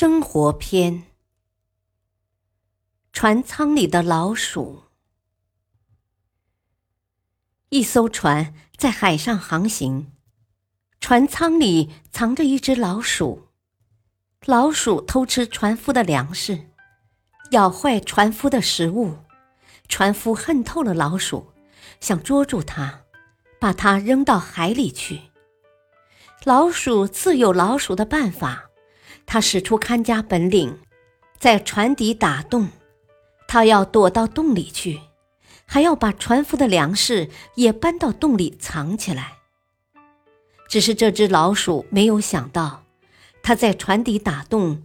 生活篇：船舱里的老鼠。一艘船在海上航行，船舱里藏着一只老鼠。老鼠偷吃船夫的粮食，咬坏船夫的食物。船夫恨透了老鼠，想捉住它，把它扔到海里去。老鼠自有老鼠的办法。他使出看家本领，在船底打洞，他要躲到洞里去，还要把船夫的粮食也搬到洞里藏起来。只是这只老鼠没有想到，他在船底打洞，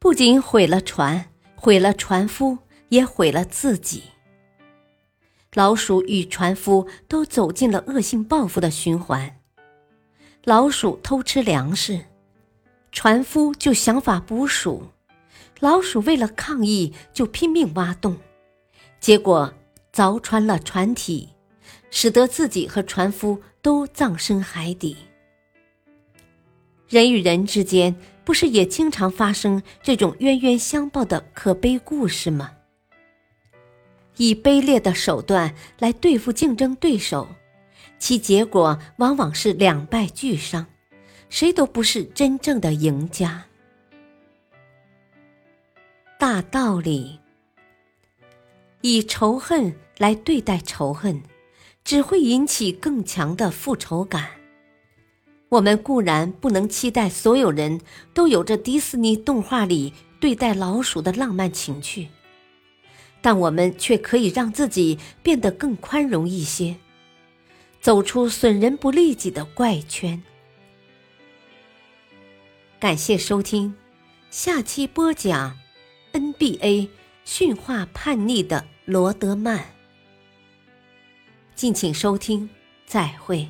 不仅毁了船，毁了船夫，也毁了自己。老鼠与船夫都走进了恶性报复的循环。老鼠偷吃粮食。船夫就想法捕鼠，老鼠为了抗议就拼命挖洞，结果凿穿了船体，使得自己和船夫都葬身海底。人与人之间不是也经常发生这种冤冤相报的可悲故事吗？以卑劣的手段来对付竞争对手，其结果往往是两败俱伤。谁都不是真正的赢家。大道理，以仇恨来对待仇恨，只会引起更强的复仇感。我们固然不能期待所有人都有着迪士尼动画里对待老鼠的浪漫情趣，但我们却可以让自己变得更宽容一些，走出损人不利己的怪圈。感谢收听，下期播讲 NBA 驯化叛逆的罗德曼。敬请收听，再会。